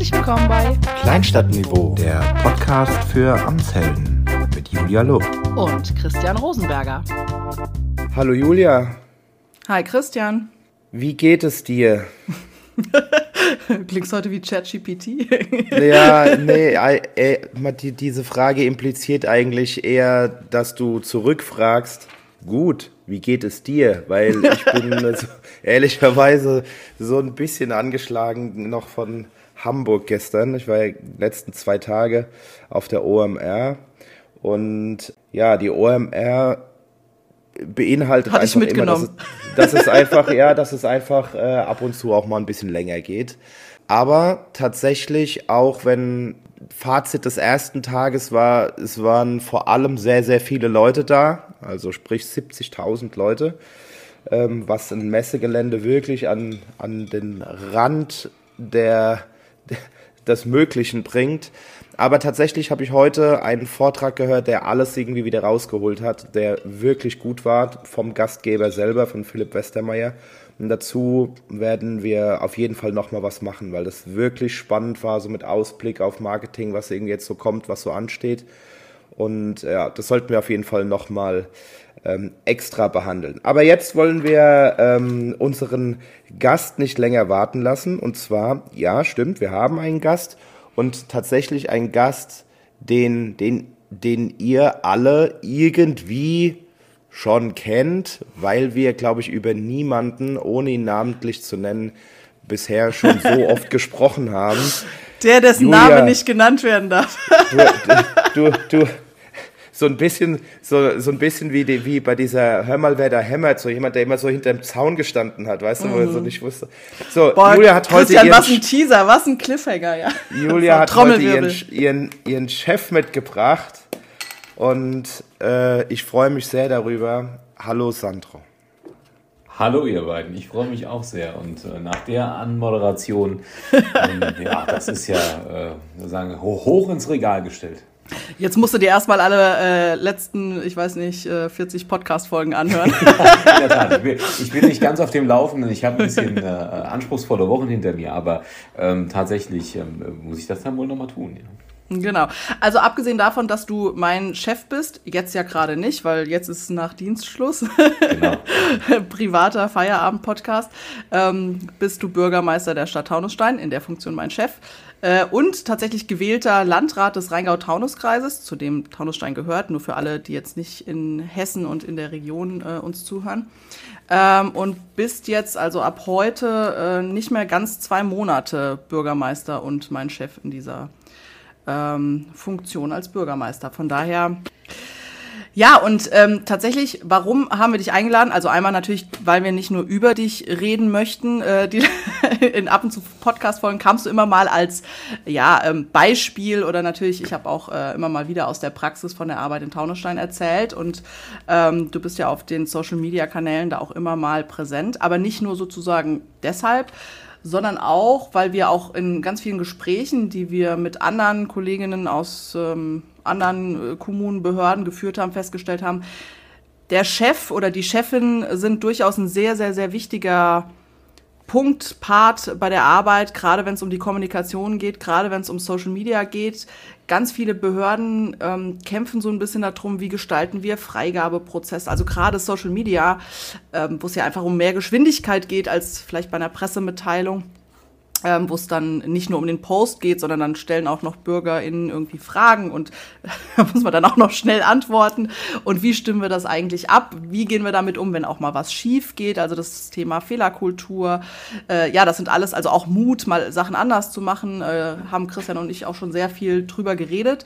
Herzlich willkommen bei Kleinstadtniveau, der Podcast für Amtshelden mit Julia Lob und Christian Rosenberger. Hallo Julia. Hi Christian. Wie geht es dir? Klingst heute wie ChatGPT? ja, nee, äh, die, diese Frage impliziert eigentlich eher, dass du zurückfragst, gut, wie geht es dir? Weil ich bin so, ehrlicherweise so ein bisschen angeschlagen noch von Hamburg gestern. Ich war ja die letzten zwei Tage auf der OMR und ja, die OMR beinhaltet Hat einfach immer, dass es, dass es einfach, ja, dass es einfach äh, ab und zu auch mal ein bisschen länger geht. Aber tatsächlich, auch wenn Fazit des ersten Tages war, es waren vor allem sehr, sehr viele Leute da, also sprich 70.000 Leute, ähm, was ein Messegelände wirklich an, an den Rand der, des Möglichen bringt. Aber tatsächlich habe ich heute einen Vortrag gehört, der alles irgendwie wieder rausgeholt hat, der wirklich gut war vom Gastgeber selber, von Philipp Westermeier. Und dazu werden wir auf jeden Fall nochmal was machen, weil das wirklich spannend war, so mit Ausblick auf Marketing, was irgendwie jetzt so kommt, was so ansteht. Und ja, das sollten wir auf jeden Fall nochmal ähm, extra behandeln. Aber jetzt wollen wir ähm, unseren Gast nicht länger warten lassen. Und zwar, ja, stimmt, wir haben einen Gast und tatsächlich einen Gast, den, den, den ihr alle irgendwie schon kennt, weil wir, glaube ich, über niemanden, ohne ihn namentlich zu nennen, bisher schon so oft gesprochen haben. Der, dessen Julia, Name nicht genannt werden darf. Du, du, du, so ein bisschen, so, so ein bisschen wie, die, wie bei dieser Hör mal, wer da hämmert, so jemand, der immer so hinter dem Zaun gestanden hat, weißt du, mhm. wo er so mhm. nicht wusste. So, Boah, Julia hat Christian, heute. Ihren, was ein Teaser, was ein Cliffhanger, ja. Julia hat heute ihren, ihren, ihren Chef mitgebracht und äh, ich freue mich sehr darüber. Hallo Sandro. Hallo ihr beiden, ich freue mich auch sehr und äh, nach der Anmoderation, ähm, ja, das ist ja äh, sagen, hoch, hoch ins Regal gestellt. Jetzt musst du dir erstmal alle äh, letzten, ich weiß nicht, äh, 40 Podcast-Folgen anhören. der Tat, ich bin, ich bin, nicht ganz auf dem Laufenden. Ich habe ein bisschen äh, anspruchsvolle Wochen hinter mir, aber ähm, tatsächlich ähm, muss ich das dann wohl nochmal tun. Ja. Genau. Also abgesehen davon, dass du mein Chef bist, jetzt ja gerade nicht, weil jetzt ist nach Dienstschluss, genau. privater Feierabend-Podcast, ähm, bist du Bürgermeister der Stadt Taunusstein, in der Funktion mein Chef, äh, und tatsächlich gewählter Landrat des Rheingau-Taunus-Kreises, zu dem Taunusstein gehört, nur für alle, die jetzt nicht in Hessen und in der Region äh, uns zuhören. Ähm, und bist jetzt also ab heute äh, nicht mehr ganz zwei Monate Bürgermeister und mein Chef in dieser ähm, Funktion als Bürgermeister. Von daher. Ja, und ähm, tatsächlich, warum haben wir dich eingeladen? Also einmal natürlich, weil wir nicht nur über dich reden möchten. Äh, die, in ab und zu Podcast-Folgen kamst du immer mal als ja, ähm, Beispiel oder natürlich, ich habe auch äh, immer mal wieder aus der Praxis von der Arbeit in Taunusstein erzählt und ähm, du bist ja auf den Social-Media-Kanälen da auch immer mal präsent, aber nicht nur sozusagen deshalb, sondern auch, weil wir auch in ganz vielen Gesprächen, die wir mit anderen Kolleginnen aus ähm, anderen äh, Kommunen, Behörden geführt haben, festgestellt haben, der Chef oder die Chefin sind durchaus ein sehr, sehr, sehr wichtiger Punkt, Part bei der Arbeit, gerade wenn es um die Kommunikation geht, gerade wenn es um Social Media geht. Ganz viele Behörden ähm, kämpfen so ein bisschen darum, wie gestalten wir Freigabeprozess. Also gerade Social Media, ähm, wo es ja einfach um mehr Geschwindigkeit geht als vielleicht bei einer Pressemitteilung ähm, wo es dann nicht nur um den Post geht, sondern dann stellen auch noch BürgerInnen irgendwie Fragen und da muss man dann auch noch schnell antworten. Und wie stimmen wir das eigentlich ab? Wie gehen wir damit um, wenn auch mal was schief geht? Also das Thema Fehlerkultur. Äh, ja, das sind alles, also auch Mut, mal Sachen anders zu machen, äh, haben Christian und ich auch schon sehr viel drüber geredet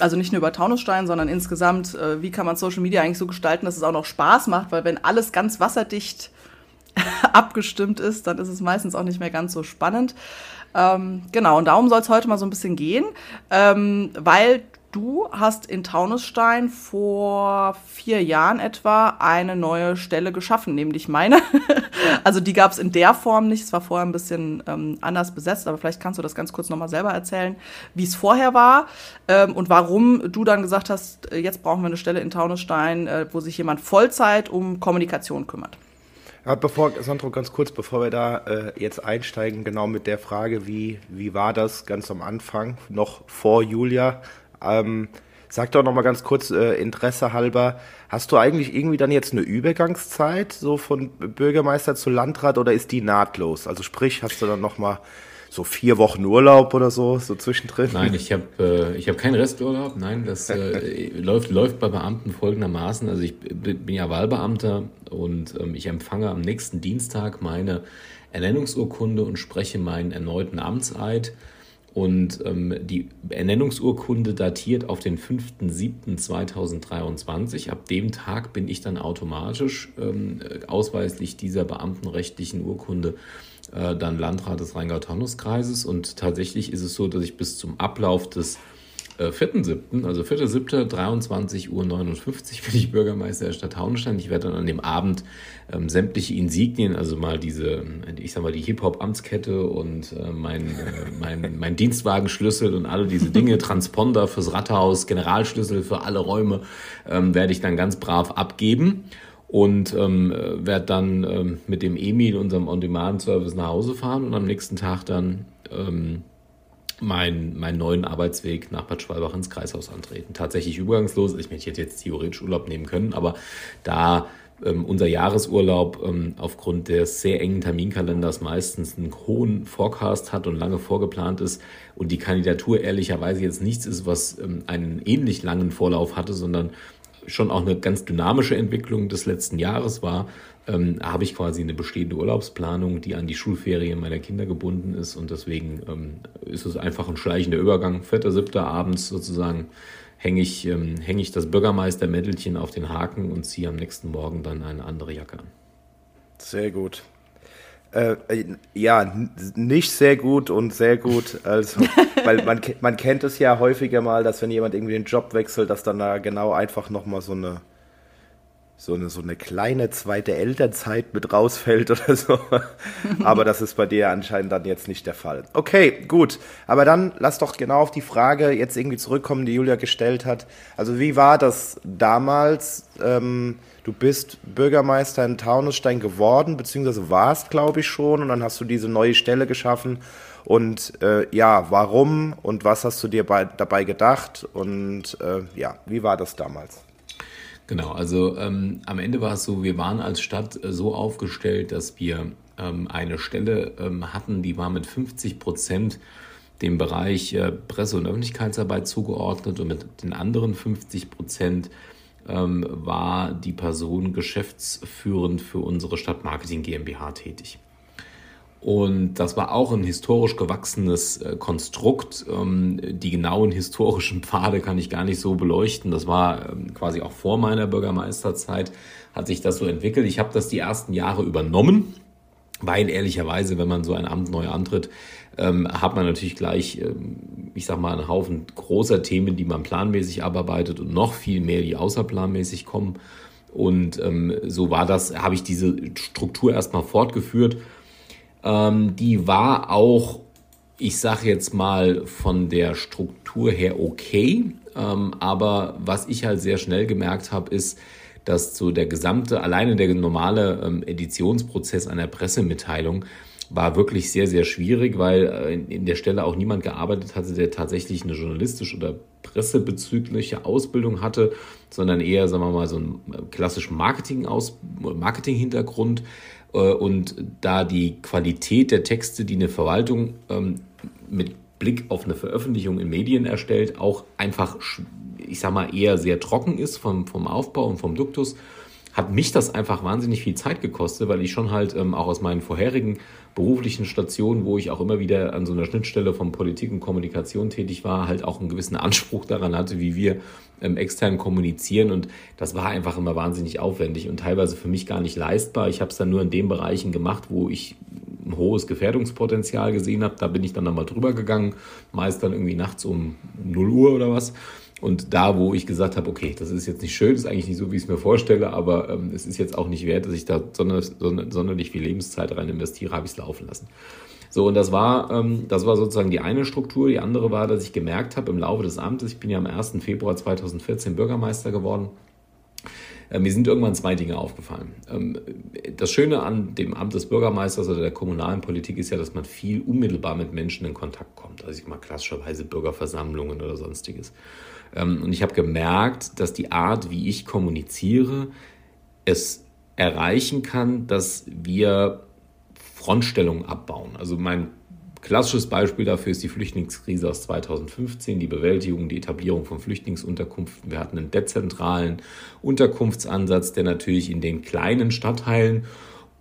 also nicht nur über Taunusstein, sondern insgesamt, äh, wie kann man Social Media eigentlich so gestalten, dass es auch noch Spaß macht, weil wenn alles ganz wasserdicht abgestimmt ist, dann ist es meistens auch nicht mehr ganz so spannend. Ähm, genau, und darum soll es heute mal so ein bisschen gehen, ähm, weil du hast in Taunusstein vor vier Jahren etwa eine neue Stelle geschaffen, nämlich meine. also die gab es in der Form nicht, es war vorher ein bisschen ähm, anders besetzt, aber vielleicht kannst du das ganz kurz nochmal selber erzählen, wie es vorher war ähm, und warum du dann gesagt hast, äh, jetzt brauchen wir eine Stelle in Taunusstein, äh, wo sich jemand Vollzeit um Kommunikation kümmert. Ja, bevor, Sandro, ganz kurz, bevor wir da äh, jetzt einsteigen, genau mit der Frage, wie, wie war das ganz am Anfang, noch vor Julia? Ähm, sag doch noch mal ganz kurz, äh, Interesse halber, hast du eigentlich irgendwie dann jetzt eine Übergangszeit, so von Bürgermeister zu Landrat, oder ist die nahtlos? Also sprich, hast du dann noch mal so vier Wochen Urlaub oder so, so zwischendrin? Nein, ich habe äh, hab keinen Resturlaub. Nein, das äh, läuft, läuft bei Beamten folgendermaßen. Also ich bin ja Wahlbeamter und ähm, ich empfange am nächsten Dienstag meine Ernennungsurkunde und spreche meinen erneuten Amtseid. Und ähm, die Ernennungsurkunde datiert auf den 5.7.2023. Ab dem Tag bin ich dann automatisch ähm, ausweislich dieser beamtenrechtlichen Urkunde äh, dann Landrat des Rheingau-Taunus-Kreises. Und tatsächlich ist es so, dass ich bis zum Ablauf des äh, 4.7., also 4.7., 23.59 Uhr bin ich Bürgermeister der Stadt Taunusstein. Ich werde dann an dem Abend ähm, sämtliche Insignien, also mal diese, ich sag mal, die Hip-Hop-Amtskette und äh, mein, äh, mein, mein Dienstwagenschlüssel und alle diese Dinge, Transponder fürs Rathaus, Generalschlüssel für alle Räume, ähm, werde ich dann ganz brav abgeben und ähm, werde dann ähm, mit dem Emil, unserem On-Demand-Service, nach Hause fahren und am nächsten Tag dann ähm, mein, meinen neuen Arbeitsweg nach Bad Schwalbach ins Kreishaus antreten. Tatsächlich übergangslos. Ich hätte jetzt theoretisch Urlaub nehmen können, aber da ähm, unser Jahresurlaub ähm, aufgrund des sehr engen Terminkalenders meistens einen hohen Forecast hat und lange vorgeplant ist und die Kandidatur ehrlicherweise jetzt nichts ist, was ähm, einen ähnlich langen Vorlauf hatte, sondern schon auch eine ganz dynamische Entwicklung des letzten Jahres war, ähm, habe ich quasi eine bestehende Urlaubsplanung, die an die Schulferien meiner Kinder gebunden ist und deswegen ähm, ist es einfach ein schleichender Übergang. Vierter, siebter abends sozusagen hänge ich, ähm, häng ich das Bürgermeistermäntelchen auf den Haken und ziehe am nächsten Morgen dann eine andere Jacke an. Sehr gut. Äh, ja, nicht sehr gut und sehr gut. Also, weil man, man kennt es ja häufiger mal, dass wenn jemand irgendwie den Job wechselt, dass dann da genau einfach nochmal so eine, so eine, so eine kleine zweite Elternzeit mit rausfällt oder so. Aber das ist bei dir anscheinend dann jetzt nicht der Fall. Okay, gut. Aber dann lass doch genau auf die Frage jetzt irgendwie zurückkommen, die Julia gestellt hat. Also wie war das damals? Ähm, du bist Bürgermeister in Taunusstein geworden, beziehungsweise warst, glaube ich, schon, und dann hast du diese neue Stelle geschaffen. Und äh, ja, warum und was hast du dir bei, dabei gedacht? Und äh, ja, wie war das damals? Genau, also ähm, am Ende war es so, wir waren als Stadt äh, so aufgestellt, dass wir ähm, eine Stelle ähm, hatten, die war mit 50 Prozent dem Bereich äh, Presse- und Öffentlichkeitsarbeit zugeordnet und mit den anderen 50 Prozent ähm, war die Person geschäftsführend für unsere Stadtmarketing GmbH tätig. Und das war auch ein historisch gewachsenes äh, Konstrukt. Ähm, die genauen historischen Pfade kann ich gar nicht so beleuchten. Das war ähm, quasi auch vor meiner Bürgermeisterzeit, hat sich das so entwickelt. Ich habe das die ersten Jahre übernommen, weil ehrlicherweise, wenn man so ein Amt neu antritt, ähm, hat man natürlich gleich, ähm, ich sag mal, einen Haufen großer Themen, die man planmäßig abarbeitet und noch viel mehr, die außerplanmäßig kommen. Und ähm, so war das, habe ich diese Struktur erstmal fortgeführt. Ähm, die war auch, ich sage jetzt mal, von der Struktur her okay. Ähm, aber was ich halt sehr schnell gemerkt habe, ist, dass so der gesamte, alleine der normale ähm, Editionsprozess einer Pressemitteilung war wirklich sehr, sehr schwierig, weil äh, in der Stelle auch niemand gearbeitet hatte, der tatsächlich eine journalistische oder pressebezügliche Ausbildung hatte, sondern eher, sagen wir mal, so einen äh, klassischen Marketing-Hintergrund. Äh, und da die Qualität der Texte, die eine Verwaltung ähm, mit Blick auf eine Veröffentlichung in Medien erstellt, auch einfach, ich sag mal, eher sehr trocken ist vom, vom Aufbau und vom Duktus, hat mich das einfach wahnsinnig viel Zeit gekostet, weil ich schon halt ähm, auch aus meinen vorherigen beruflichen Stationen, wo ich auch immer wieder an so einer Schnittstelle von Politik und Kommunikation tätig war, halt auch einen gewissen Anspruch daran hatte, wie wir ähm, extern kommunizieren. Und das war einfach immer wahnsinnig aufwendig und teilweise für mich gar nicht leistbar. Ich habe es dann nur in den Bereichen gemacht, wo ich ein hohes Gefährdungspotenzial gesehen habe. Da bin ich dann nochmal drüber gegangen, meist dann irgendwie nachts um 0 Uhr oder was. Und da, wo ich gesagt habe, okay, das ist jetzt nicht schön, ist eigentlich nicht so, wie ich es mir vorstelle, aber ähm, es ist jetzt auch nicht wert, dass ich da sonder, sonder, sonderlich viel Lebenszeit rein investiere, habe ich es laufen lassen. So, und das war, ähm, das war sozusagen die eine Struktur. Die andere war, dass ich gemerkt habe im Laufe des Amtes, ich bin ja am 1. Februar 2014 Bürgermeister geworden, Äh, mir sind irgendwann zwei Dinge aufgefallen. Ähm, das Schöne an dem Amt des Bürgermeisters oder der kommunalen Politik ist ja, dass man viel unmittelbar mit Menschen in Kontakt kommt. Also ich mal klassischerweise Bürgerversammlungen oder sonstiges. Ähm, und ich habe gemerkt, dass die Art, wie ich kommuniziere, es erreichen kann, dass wir Frontstellungen abbauen. Also mein Klassisches Beispiel dafür ist die Flüchtlingskrise aus 2015, die Bewältigung, die Etablierung von Flüchtlingsunterkünften. Wir hatten einen dezentralen Unterkunftsansatz, der natürlich in den kleinen Stadtteilen,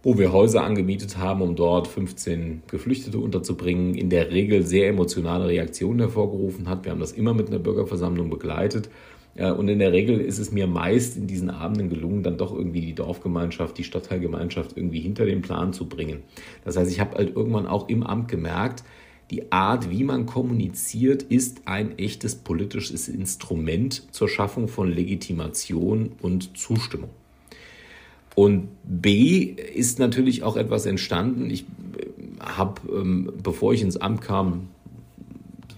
wo wir Häuser angemietet haben, um dort 15 Geflüchtete unterzubringen, in der Regel sehr emotionale Reaktionen hervorgerufen hat. Wir haben das immer mit einer Bürgerversammlung begleitet und in der Regel ist es mir meist in diesen Abenden gelungen, dann doch irgendwie die Dorfgemeinschaft, die Stadtteilgemeinschaft irgendwie hinter den Plan zu bringen. Das heißt, ich habe halt irgendwann auch im Amt gemerkt, die Art, wie man kommuniziert, ist ein echtes politisches Instrument zur Schaffung von Legitimation und Zustimmung. Und B ist natürlich auch etwas entstanden. Ich habe, ähm, bevor ich ins Amt kam,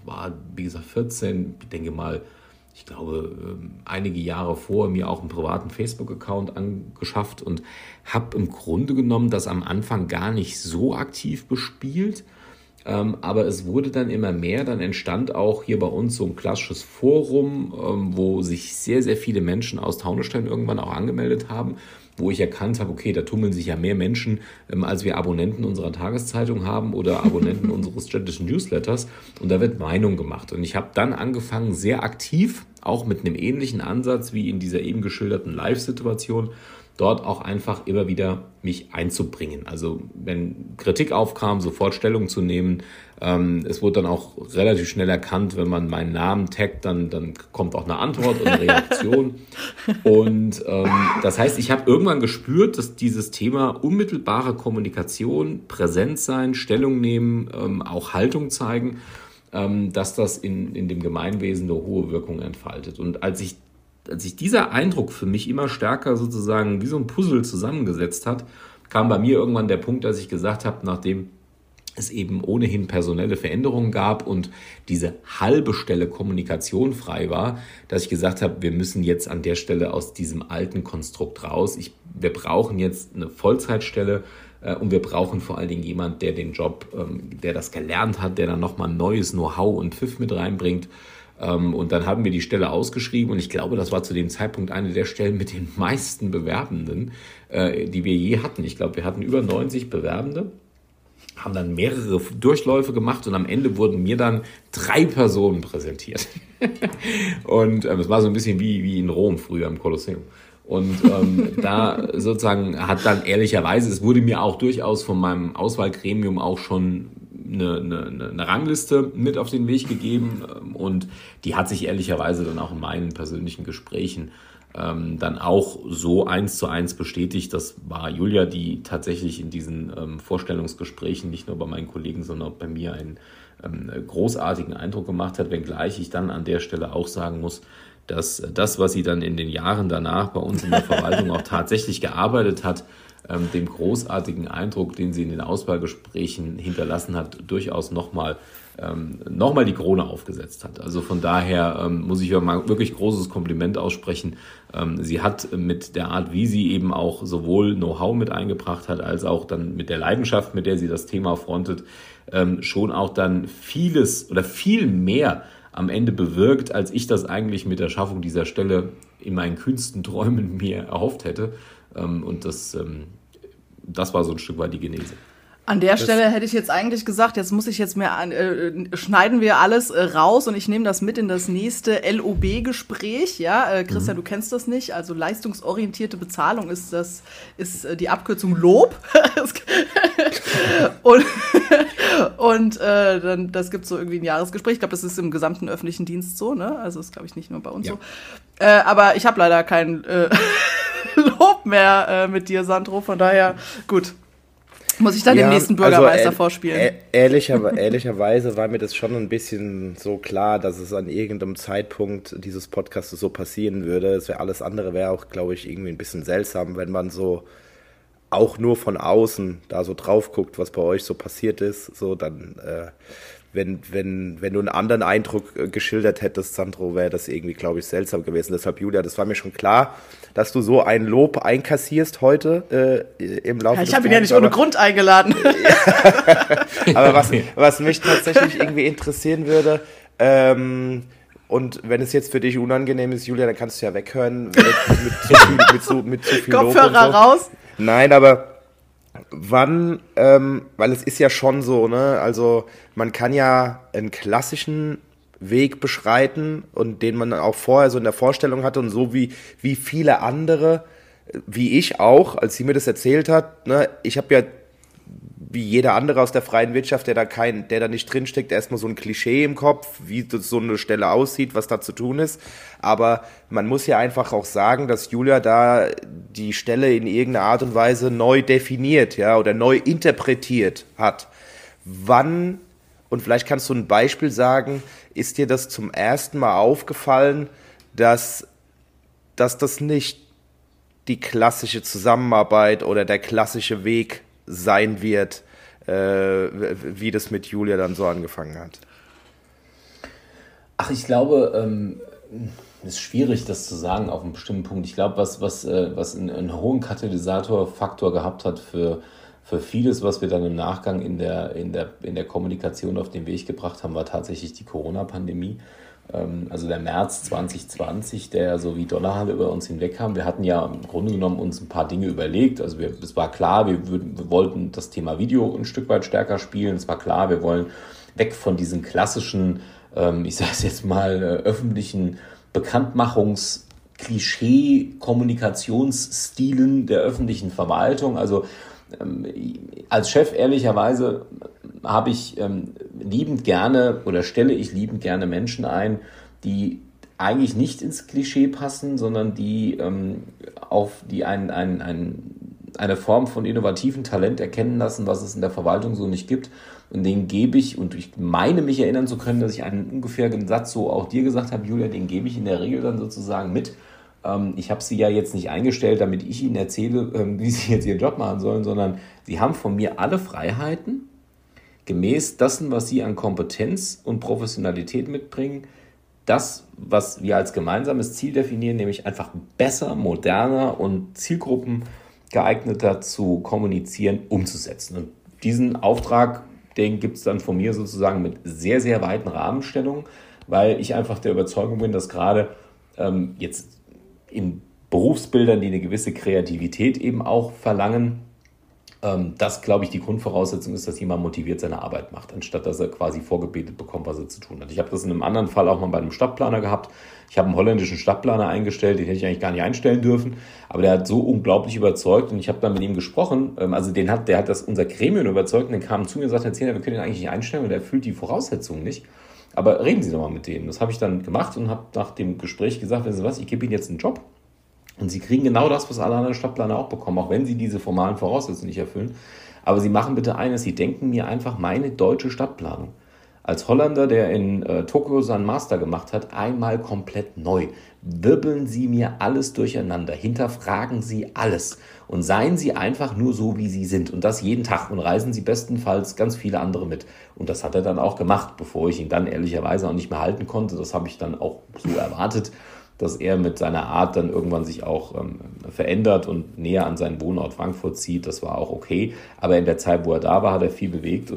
war wie gesagt 14, ich denke mal ich glaube, ähm, einige Jahre vor mir auch einen privaten Facebook-Account angeschafft und habe im Grunde genommen das am Anfang gar nicht so aktiv bespielt. Ähm, aber es wurde dann immer mehr. Dann entstand auch hier bei uns so ein klassisches Forum, ähm, wo sich sehr, sehr viele Menschen aus Taunusstein irgendwann auch angemeldet haben wo ich erkannt habe, okay, da tummeln sich ja mehr Menschen, ähm, als wir Abonnenten unserer Tageszeitung haben oder Abonnenten unseres städtischen Newsletters. Und da wird Meinung gemacht. Und ich habe dann angefangen, sehr aktiv, auch mit einem ähnlichen Ansatz wie in dieser eben geschilderten Live-Situation, dort auch einfach immer wieder mich einzubringen. Also wenn Kritik aufkam, sofort Stellung zu nehmen. Ähm, es wurde dann auch relativ schnell erkannt, wenn man meinen Namen taggt, dann, dann kommt auch eine Antwort und eine Reaktion. und ähm, das heißt, ich habe irgendwann gespürt, dass dieses Thema unmittelbare Kommunikation, Präsenz sein, Stellung nehmen, ähm, auch Haltung zeigen, ähm, dass das in, in dem Gemeinwesen eine hohe Wirkung entfaltet. Und als ich sich dieser Eindruck für mich immer stärker sozusagen wie so ein Puzzle zusammengesetzt hat, kam bei mir irgendwann der Punkt, dass ich gesagt habe, nachdem es eben ohnehin personelle Veränderungen gab und diese halbe Stelle Kommunikation frei war, dass ich gesagt habe, wir müssen jetzt an der Stelle aus diesem alten Konstrukt raus. Ich, wir brauchen jetzt eine Vollzeitstelle äh, und wir brauchen vor allen Dingen jemand, der den Job, ähm, der das gelernt hat, der dann nochmal neues Know-how und Pfiff mit reinbringt. Ähm, und dann haben wir die Stelle ausgeschrieben und ich glaube, das war zu dem Zeitpunkt eine der Stellen mit den meisten Bewerbenden, äh, die wir je hatten. Ich glaube, wir hatten über 90 Bewerbende haben dann mehrere Durchläufe gemacht und am Ende wurden mir dann drei Personen präsentiert. und ähm, es war so ein bisschen wie, wie in Rom früher im Kolosseum. Und ähm, da sozusagen hat dann ehrlicherweise, es wurde mir auch durchaus von meinem Auswahlgremium auch schon eine, eine, eine Rangliste mit auf den Weg gegeben ähm, und die hat sich ehrlicherweise dann auch in meinen persönlichen Gesprächen ähm, dann auch so eins zu eins bestätigt. Das war Julia, die tatsächlich in diesen ähm, Vorstellungsgesprächen nicht nur bei meinen Kollegen, sondern auch bei mir einen ähm, großartigen Eindruck gemacht hat, wenngleich ich dann an der Stelle auch sagen muss, dass das, was sie dann in den Jahren danach bei uns in der Verwaltung auch tatsächlich gearbeitet hat, ähm, dem großartigen Eindruck, den sie in den Auswahlgesprächen hinterlassen hat, durchaus nochmal ähm, noch die Krone aufgesetzt hat. Also von daher ähm, muss ich ja mal wirklich großes Kompliment aussprechen. Ähm, sie hat mit der Art, wie sie eben auch sowohl Know-how mit eingebracht hat, als auch dann mit der Leidenschaft, mit der sie das Thema frontet, ähm, schon auch dann vieles oder viel mehr am Ende bewirkt, als ich das eigentlich mit der Schaffung dieser Stelle in meinen kühnsten Träumen mir erhofft hätte. Ähm, und das, ähm, das war so ein Stück weit die Genese. An der das Stelle hätte ich jetzt eigentlich gesagt, jetzt muss ich jetzt mehr äh, schneiden wir alles äh, raus und ich nehme das mit in das nächste LOB-Gespräch. Ja, äh, Christian, mhm. du kennst das nicht. Also leistungsorientierte Bezahlung ist das ist äh, die Abkürzung Lob. und und äh, dann das gibt so irgendwie ein Jahresgespräch. Ich glaube, das ist im gesamten öffentlichen Dienst so. Ne? Also ist glaube ich nicht nur bei uns ja. so. Äh, aber ich habe leider kein Lob mehr mit dir, Sandro. Von daher gut. Muss ich dann ja, den nächsten Bürgermeister also, vorspielen? Ehrlicher, ehrlicherweise war mir das schon ein bisschen so klar, dass es an irgendeinem Zeitpunkt dieses Podcasts so passieren würde. Es wäre alles andere wäre auch, glaube ich, irgendwie ein bisschen seltsam, wenn man so auch nur von außen da so drauf guckt, was bei euch so passiert ist. So, dann äh, wenn, wenn, wenn du einen anderen Eindruck äh, geschildert hättest, Sandro, wäre das irgendwie, glaube ich, seltsam gewesen. Deshalb, Julia, das war mir schon klar, dass du so ein Lob einkassierst heute äh, im Laufe ja, Ich habe ihn ja nicht ohne Grund eingeladen. aber was, was mich tatsächlich irgendwie interessieren würde, ähm, und wenn es jetzt für dich unangenehm ist, Julia, dann kannst du ja weghören. Mit, mit, zu viel, mit, zu, mit zu viel Kopfhörer so. raus. Nein, aber wann, ähm, weil es ist ja schon so, ne? Also man kann ja einen klassischen Weg beschreiten und den man auch vorher so in der Vorstellung hatte und so wie, wie viele andere, wie ich auch, als sie mir das erzählt hat, ne? Ich habe ja wie jeder andere aus der freien Wirtschaft, der da kein, der da nicht drinsteckt, erstmal so ein Klischee im Kopf, wie so eine Stelle aussieht, was da zu tun ist. Aber man muss ja einfach auch sagen, dass Julia da die Stelle in irgendeiner Art und Weise neu definiert, ja, oder neu interpretiert hat. Wann, und vielleicht kannst du ein Beispiel sagen, ist dir das zum ersten Mal aufgefallen, dass, dass das nicht die klassische Zusammenarbeit oder der klassische Weg sein wird, äh, wie das mit Julia dann so angefangen hat? Ach, ich glaube, ähm, ist schwierig, das zu sagen auf einem bestimmten Punkt. Ich glaube, was, was, äh, was einen, einen hohen Katalysatorfaktor gehabt hat für, für vieles, was wir dann im Nachgang in der, in, der, in der Kommunikation auf den Weg gebracht haben, war tatsächlich die Corona-Pandemie. Ähm, also der März 2020, der so wie Donnerhalle über uns hinweg kam. Wir hatten ja im Grunde genommen uns ein paar Dinge überlegt. Also wir, es war klar, wir, würden, wir wollten das Thema Video ein Stück weit stärker spielen. Es war klar, wir wollen weg von diesen klassischen, ähm, ich sage es jetzt mal, äh, öffentlichen Bekanntmachungs- Klischee-Kommunikationsstilen der öffentlichen Verwaltung. Also ähm, als Chef ehrlicherweise habe ich ähm, liebend gerne oder stelle ich liebend gerne Menschen ein, die eigentlich nicht ins Klischee passen, sondern die ähm, auf die ein, ein, ein, eine Form von innovativen Talent erkennen lassen, was es in der Verwaltung so nicht gibt. Und den gebe ich, und ich meine mich erinnern zu können, dass ich einen ungefähren Satz so auch dir gesagt habe, Julia, den gebe ich in der Regel dann sozusagen mit. Ähm, ich habe sie ja jetzt nicht eingestellt, damit ich ihnen erzähle, ähm, wie sie jetzt ihren Job machen sollen, sondern sie haben von mir alle Freiheiten, gemäß dessen, was sie an Kompetenz und Professionalität mitbringen, das, was wir als gemeinsames Ziel definieren, nämlich einfach besser, moderner und Zielgruppen geeigneter zu kommunizieren, umzusetzen. Und diesen Auftrag, den gibt es dann von mir sozusagen mit sehr, sehr weiten Rahmenstellungen, weil ich einfach der Überzeugung bin, dass gerade ähm, jetzt in Berufsbildern, die eine gewisse Kreativität eben auch verlangen, das, glaube ich, die Grundvoraussetzung ist, dass jemand motiviert seine Arbeit macht, anstatt dass er quasi vorgebetet bekommt, was er zu tun hat. Ich habe das in einem anderen Fall auch mal bei einem Stadtplaner gehabt. Ich habe einen holländischen Stadtplaner eingestellt, den hätte ich eigentlich gar nicht einstellen dürfen, aber der hat so unglaublich überzeugt und ich habe dann mit ihm gesprochen. Ähm, also den hat, der hat das unser Gremium überzeugt und der kam zu mir und sagte, Herr Zehner, wir können ihn eigentlich nicht einstellen, weil der erfüllt die Voraussetzungen nicht. Aber reden Sie doch mal mit denen. Das habe ich dann gemacht und habe nach dem Gespräch gesagt, wissen Sie was, ich gebe Ihnen jetzt einen Job und sie kriegen genau das, was alle anderen Stadtplaner auch bekommen, auch wenn sie diese formalen Voraussetzungen nicht erfüllen. Aber sie machen bitte eines, sie denken mir einfach meine deutsche Stadtplanung. Als Holländer, der in äh, Tokio seinen Master gemacht hat, einmal komplett neu. Wirbeln Sie mir alles durcheinander, hinterfragen Sie alles und seien Sie einfach nur so, wie Sie sind. Und das jeden Tag und reisen Sie bestenfalls ganz viele andere mit. Und das hat er dann auch gemacht, bevor ich ihn dann ehrlicherweise auch nicht mehr halten konnte. Das habe ich dann auch so erwartet dass er mit seiner Art dann irgendwann sich auch ähm, verändert und näher an seinen Wohnort Frankfurt zieht. Das war auch okay. Aber in der Zeit, wo er da war, hat er viel bewegt.